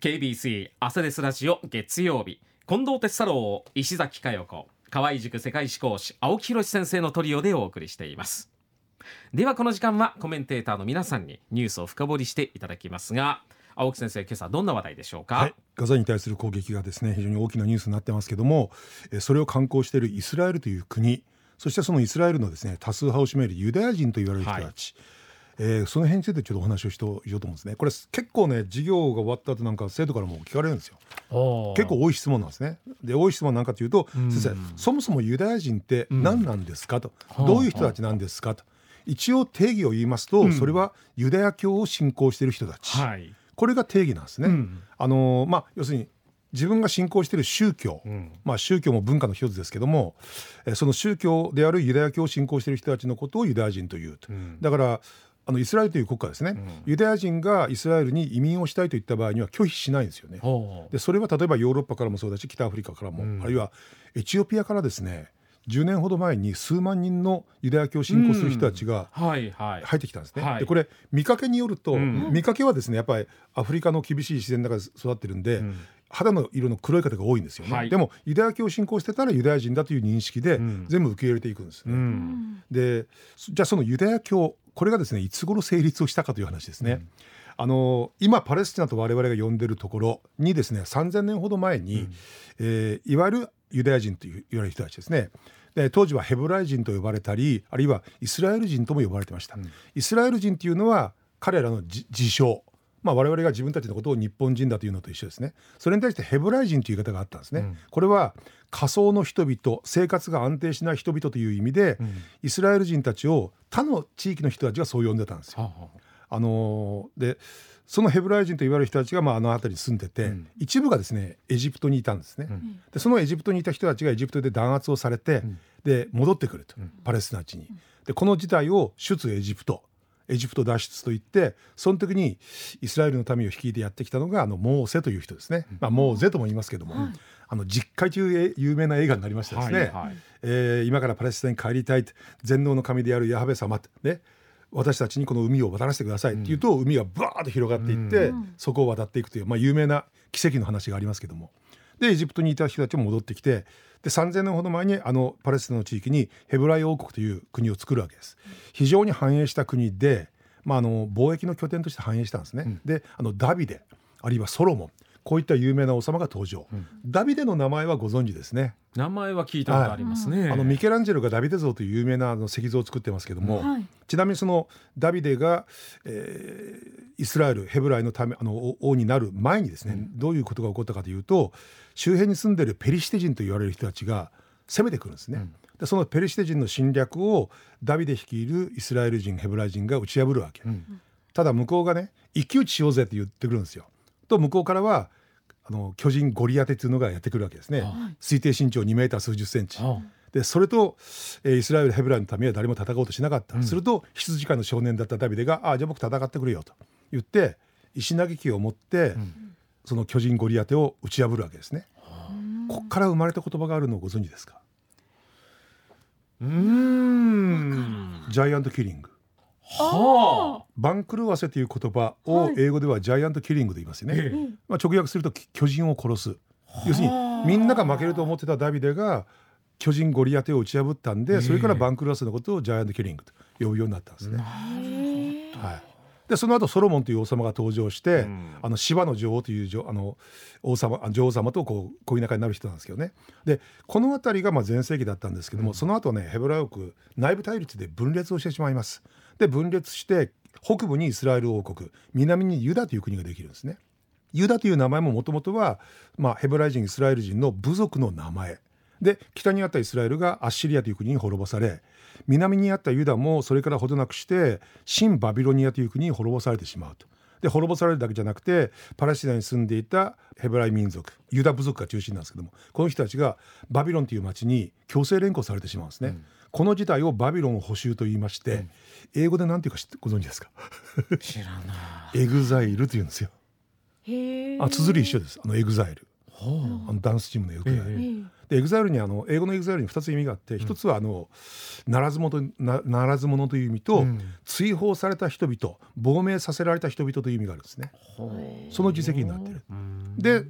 KBC アセレスラジオ月曜日。近藤哲太郎石崎佳代子。河合塾世界史講師青木宏先生のトリオでお送りしています。ではこの時間はコメンテーターの皆さんにニュースを深掘りしていただきますが青木先生今朝どんな話題でしょうか、はい、ガザに対する攻撃がですね非常に大きなニュースになってますけどもそれを観光しているイスラエルという国そしてそのイスラエルのですね多数派を占めるユダヤ人と言われる人たち、はいえー、その辺についてちょっとお話をしようと思うんですね。これ結構ね授業が終わった後なんか生徒からも聞かれるんですよ。結構多い質問なんですね。で多い質問なんかというと先生そもそもユダヤ人って何なんですか？と、どういう人たちなんですか？と。一応定義を言いますと、それはユダヤ教を信仰している人たち、はい、これが定義なんですね、あのまあ要するに自分が信仰している宗教、うん、まあ、宗教も文化の一つですけども、えその宗教であるユダヤ教を信仰している人たちのことをユダヤ人というと、うん、だからあのイスラエルという国家ですね、うん、ユダヤ人がイスラエルに移民をしたいといった場合には拒否しないんですよね。でそれは例えばヨーロッパからもそうだし北アフリカからも、うん、あるいはエチオピアからですね10年ほど前に数万人のユダヤ教を信仰する人たちが入ってきたんですね。はいはい、でこれ見かけによると、うん、見かけはですねやっぱりアフリカの厳しい自然の中で育ってるんで、うん、肌の色の黒い方が多いんですよね、はい、でもユダヤ教を信仰してたらユダヤ人だという認識で全部受け入れていくんですね。うん、でじゃあそのユダヤ教これがですねいつ頃成立をしたかという話ですね。うん、あの今パレスチナと我々が呼んでるところにですね3,000年ほど前に、うん、えー、いわゆるユダヤ人という言われる人たちですね。で当時はヘブライ人と呼ばれたりあるいはイスラエル人とも呼ばれてました、うん、イスラエル人というのは彼らの自称まあ、我々が自分たちのことを日本人だというのと一緒ですね。それに対してヘブライ人という言い方があったんですね、うん、これは仮想の人々生活が安定しない人々という意味で、うん、イスラエル人たちを他の地域の人たちがそう呼んでたんですよ。はあはあ、あ。のー、でそのヘブライ人と言われる人たちがまああの辺りに住んでて、うん、一部がですねエジプトにいたんですね。でそのエジプトにいた人たちがエジプトで弾圧をされて、で戻ってくると、パレスチナ地に。でこの事態を出エジプトエジプト脱出といってその時にイスラエルの民を率いてやってきたのがあのモーセという人ですね、まあ、モーゼとも言いますけども、あの実会という有名な映画になりましてですね、はいはい、えー、今からパレスチナに帰りたい全能の神であるヤハベ様ね私たちにこの海を渡らせてくださいって言うと、うん、海がバーッと広がっていって、うん、そこを渡っていくという、まあ、有名な奇跡の話がありますけども。でエジプトにいた人たちも戻ってきてで3,000年ほど前にあのパレスチナの地域にヘブライ王国という国を作るわけです。非常に繁栄した国で、まあ、あの貿易の拠点として繁栄したんですね。うん、であのダビデあるいはソロモンこういった有名な王様が登場、うん、ダビデの名前はご存知ですね。名前は聞いたことありますね、はい、あのミケランジェロがダビデ像という有名なあの石像を作ってますけども、はい、ちなみにそのダビデが、えー、イスラエルヘブライのためあの王になる前にですね、うん、どういうことが起こったかというと周辺に住んでるペリシテ人と言われる人たちが攻めてくるんですね、うん、でそのペリシテ人の侵略をダビデ率いるイスラエル人ヘブライ人が打ち破るわけ、うん、ただ向こうがね一騎打ちしようぜって言ってくるんですよと向こうからはあの巨人ゴリアテっていうのがやってくるわけですね、はい、推定身長2メーター数十センチ、でそれと、えー、イスラエルヘブライのためは誰も戦おうとしなかった、うん、すると羊飼いの少年だったダビデが「ああじゃあ僕戦ってくれよ」と言って石投げ機を持って、うん、その巨人ゴリアテを打ち破るわけですね。こっから生まれた言葉があるのをご存知ですか？うん。ジャイアントキリング。はあ、番狂わせという言葉を英語ではジャイアントキリングと言いますよね、はい、まあ、直訳すると巨人を殺す。要するにみんなが負けると思ってたダビデが巨人ゴリアテを打ち破ったんでそれから番狂わせのことをジャイアントキリングと呼ぶようになったんですね。はい。でその後ソロモンという王様が登場して、うん、あの芝の女王というあの王様女王様とこう恋仲になる人なんですけどね。でこの辺りがまあ全盛期だったんですけども、うん、その後ねヘブライ国内部対立で分裂をしてしまいます。で分裂して北部にイスラエル王国南にユダという国ができるんですね。ユダという名前ももともとは、まあ、ヘブライ人イスラエル人の部族の名前で北にあったイスラエルがアッシリアという国に滅ぼされ南にあったユダもそれから程なくして新バビロニアという国に滅ぼされてしまうと。で滅ぼされるだけじゃなくてパレスチナに住んでいたヘブライ民族ユダ部族が中心なんですけどもこの人たちがバビロンという町に強制連行されてしまうんですね。うん、この事態をバビロン捕囚と言いまして、うん、英語で何ていうかご存知ですか？知らない。 exile というんですよ。あ綴り一緒です。あのエグザイル。あのダンスチームのエグザイル。でエグザイルにあの英語の exile に2つ意味があって一、つはあのならず者なならず者という意味と、うん、追放された人々亡命させられた人々という意味があるんですね。その自責になってる。で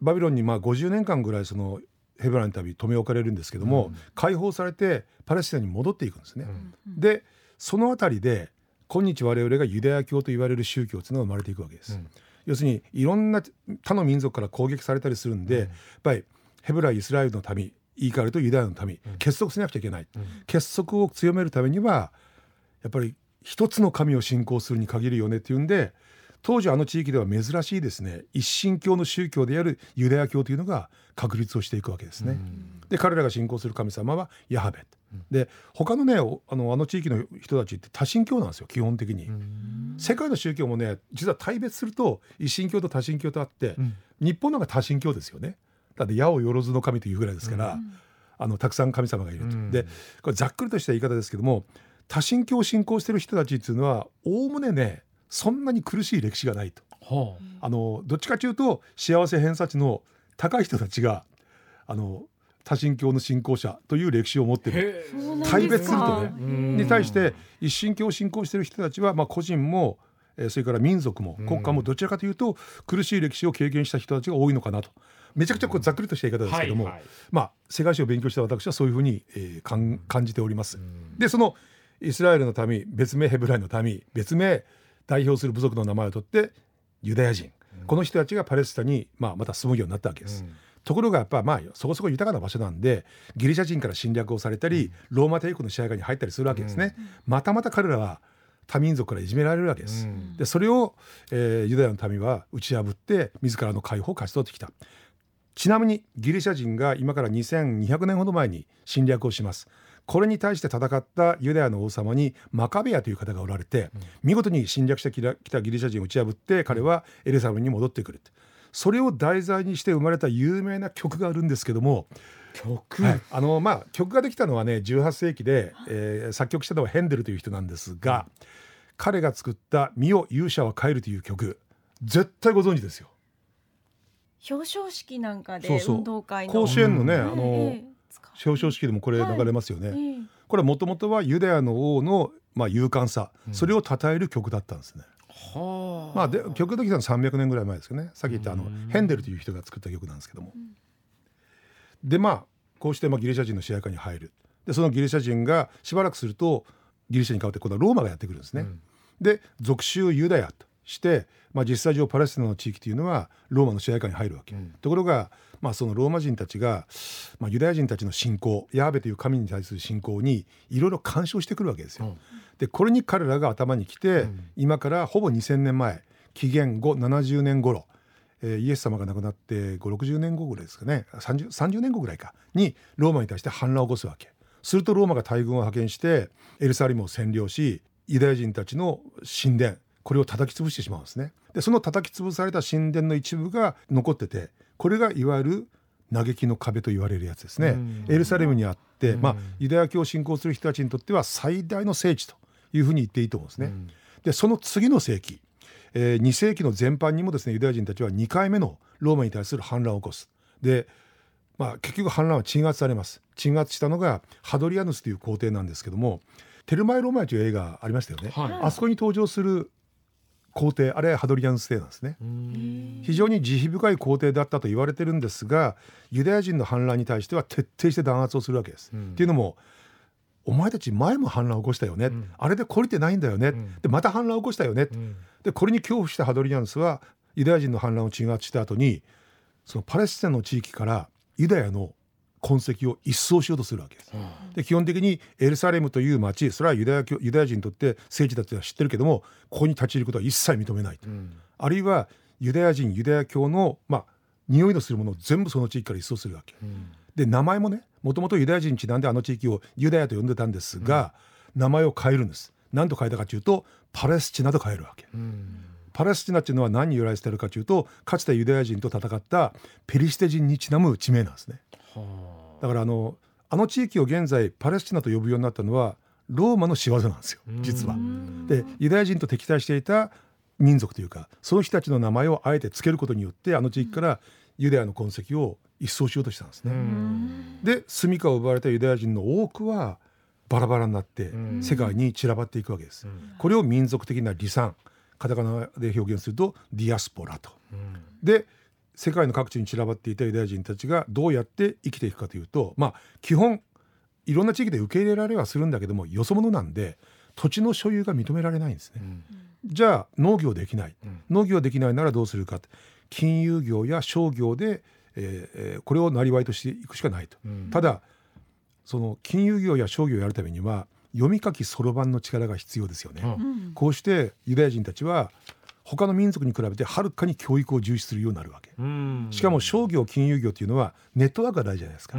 バビロンにまあ50年間ぐらいそのヘブライの民留め置かれるんですけども、解放されてパレスチナに戻っていくんですね。でその辺りで今日我々がユダヤ教と言われる宗教というのが生まれていくわけです。要するにいろんな他の民族から攻撃されたりするんで、やっぱりヘブライイスラエルの民言い換えるとユダヤの民、結束しなくちゃいけない、結束を強めるためにはやっぱり一つの神を信仰するに限るよねっていうんで当時あの地域では珍しいですね一神教の宗教であるユダヤ教というのが確立をしていくわけですね。で彼らが信仰する神様はヤハベで他のねあのあの地域の人たちって多神教なんですよ基本的に。世界の宗教もね実は大別すると一神教と多神教とあって、うん、日本のが多神教ですよね。だって矢をよろずの神というぐらいですから、うん、あのたくさん神様がいると。うん、でこれざっくりとした言い方ですけども多神教を信仰してる人たちっていうのはおおむねねそんなに苦しい歴史がないと。はあ、あのどっちかというと幸せ偏差値の高い人たちがあの多神教の信仰者という歴史を持っている大別するとね。に対して一神教を信仰している人たちは、まあ、個人もそれから民族も国家もどちらかというと苦しい歴史を経験した人たちが多いのかなと。めちゃくちゃこうざっくりとした言い方ですけども、はいはい、まあ世界史を勉強した私はそういうふうに、えー、感じております。でそのイスラエルの民別名ヘブライの民別名代表する部族の名前を取ってユダヤ人、この人たちがパレスチナに、まあ、また住むようになったわけです。ところがやっぱまあそこそこ豊かな場所なんでギリシャ人から侵略をされたりローマ帝国の支配下に入ったりするわけですね。またまた彼らは多民族からいじめられるわけです。でそれを、えー、ユダヤの民は打ち破って自らの解放を勝ち取ってきた。ちなみにギリシャ人が今から2200年ほど前に侵略をします。これに対して戦ったユダヤの王様にマカベアという方がおられて、見事に侵略してきたギリシャ人を打ち破って彼はエルサレムに戻ってくるそれを題材にして生まれた有名な曲があるんですけども曲、はい、あのまあ曲ができたのはね18世紀で、えー、作曲したのはヘンデルという人なんですが、彼が作った「見よ勇者は帰る」という曲絶対ご存知ですよ。表彰式なんかで運動会の。甲子園のね、あの、えー表彰式でもこれ流れますよね。はい、これはもともとはユダヤの王のまあ勇敢さ、うん、それを称える曲だったんですね。はあ、まあで曲ができたの300年ぐらい前ですよね。さっき言ったあのヘンデルという人が作った曲なんですけども。でまあこうしてまあギリシャ人の支配下に入る。でそのギリシャ人がしばらくするとギリシャに代わって今度はローマがやってくるんですね。うん、で属州ユダヤとして、まあ、実際上パレスチナの地域というのはローマの支配下に入るわけ。うん、ところがまあ、そのローマ人たちが、まあ、ユダヤ人たちの信仰ヤーベという神に対する信仰にいろいろ干渉してくるわけですよ。うん、でこれに彼らが頭にきて、うん、今からほぼ2,000年前紀元後70年頃、えー、イエス様が亡くなって560年後ぐらいですかね 30, 30年後ぐらいかにローマに対して反乱を起こすわけ。するとローマが大軍を派遣してエルサレムを占領しユダヤ人たちの神殿これを叩き潰してしまうんですね。でその叩き潰された神殿の一部が残っててこれがいわゆる嘆きの壁と言われるやつですね。エルサレムにあって、まあ、ユダヤ教を信仰する人たちにとっては最大の聖地というふうに言っていいと思うんですね。でその次の世紀、えー、2世紀の前半にもですねユダヤ人たちは2回目のローマに対する反乱を起こす。でまあ、結局反乱は鎮圧されます鎮圧したのがハドリアヌスという皇帝なんですけども「テルマエ・ロマエ」という映画ありましたよね、はい、あそこに登場する皇帝あれはハドリアンス帝なんですね。非常に慈悲深い皇帝だったと言われてるんですがユダヤ人の反乱に対しては徹底して弾圧をするわけです。っていうのもお前たち前も反乱を起こしたよね、うん、あれで懲りてないんだよね、うん、でまた反乱を起こしたよね、うん、でこれに恐怖したハドリアンスはユダヤ人の反乱を鎮圧した後にそのパレスチナの地域からユダヤの痕跡を一掃しようとするわけです。で基本的にエルサレムという町それはユダヤユダヤ人にとって聖地だとは知ってるけどもここに立ち入ることは一切認めないと、うん、あるいはユダヤ人ユダヤ教のまあ匂いのするものを全部その地域から一掃するわけ。うん、で名前もねもともとユダヤ人にちなんであの地域をユダヤと呼んでたんですが、うん、名前を変えるんです。何と変えたかというとパレスチナと変えるわけ。パレスチナっていうのは何に由来してるかというとかつてユダヤ人と戦ったペリシテ人にちなむ地名なんですね。はあだからあのあの地域を現在パレスチナと呼ぶようになったのはローマの仕業なんですよ実は。でユダヤ人と敵対していた民族というかその人たちの名前をあえて付けることによってあの地域からユダヤの痕跡を一掃しようとしたんですね。で住処を奪われたユダヤ人の多くはバラバラになって世界に散らばっていくわけです。これを民族的な離散カタカナで表現するとディアスポラと。で世界の各地に散らばっていたユダヤ人たちがどうやって生きていくかというとまあ基本いろんな地域で受け入れられはするんだけどもよそ者なんで土地の所有が認められないんですね。うん。じゃあ農業できない、うん、農業できないならどうするか。金融業や商業で、えー、これを生りとしていくしかないと、うん、ただその金融業や商業をやるためには読み書きそろばんの力が必要ですよね、うん、こうしてユダヤ人たちは他の民族に比べてはるかに教育を重視するようになるわけ、しかも商業金融業っていうのはネットワークが大事じゃないですか、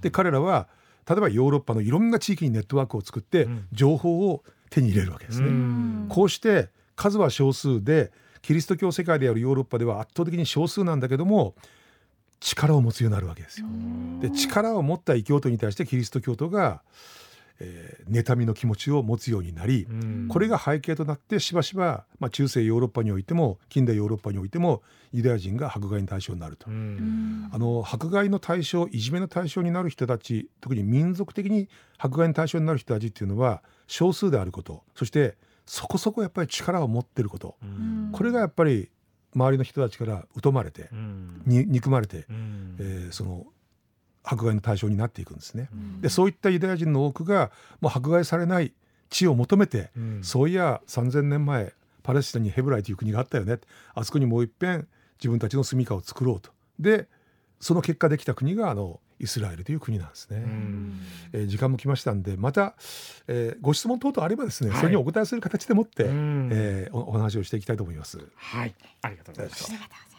で彼らは例えばヨーロッパのいろんな地域にネットワークを作って情報を手に入れるわけですね、こうして数は少数でキリスト教世界であるヨーロッパでは圧倒的に少数なんだけども力を持つようになるわけですよ。で力を持った異教徒に対してキリスト教徒が、えー、妬みの気持ちを持つようになりこれが背景となってしばしば、まあ、中世ヨーロッパにおいても近代ヨーロッパにおいてもユダヤ人が迫害の対象になると。あの迫害の対象いじめの対象になる人たち特に民族的に迫害の対象になる人たちっていうのは少数であることそしてそこそこやっぱり力を持ってること、これがやっぱり周りの人たちから疎まれて、に憎まれて、えー、その迫害の対象になっていくんですね。でそういったユダヤ人の多くがもう迫害されない地を求めて、そういや3,000年前パレスチナにヘブライという国があったよねあそこにもう一遍自分たちの住みかを作ろうと。でその結果できた国があのイスラエルという国なんですね。えー、時間も来ましたんでまた、えー、ご質問等々あればですね、はい、それにお答えする形でもって、えー、おお話をしていきたいと思います。はい、ありがとうございました。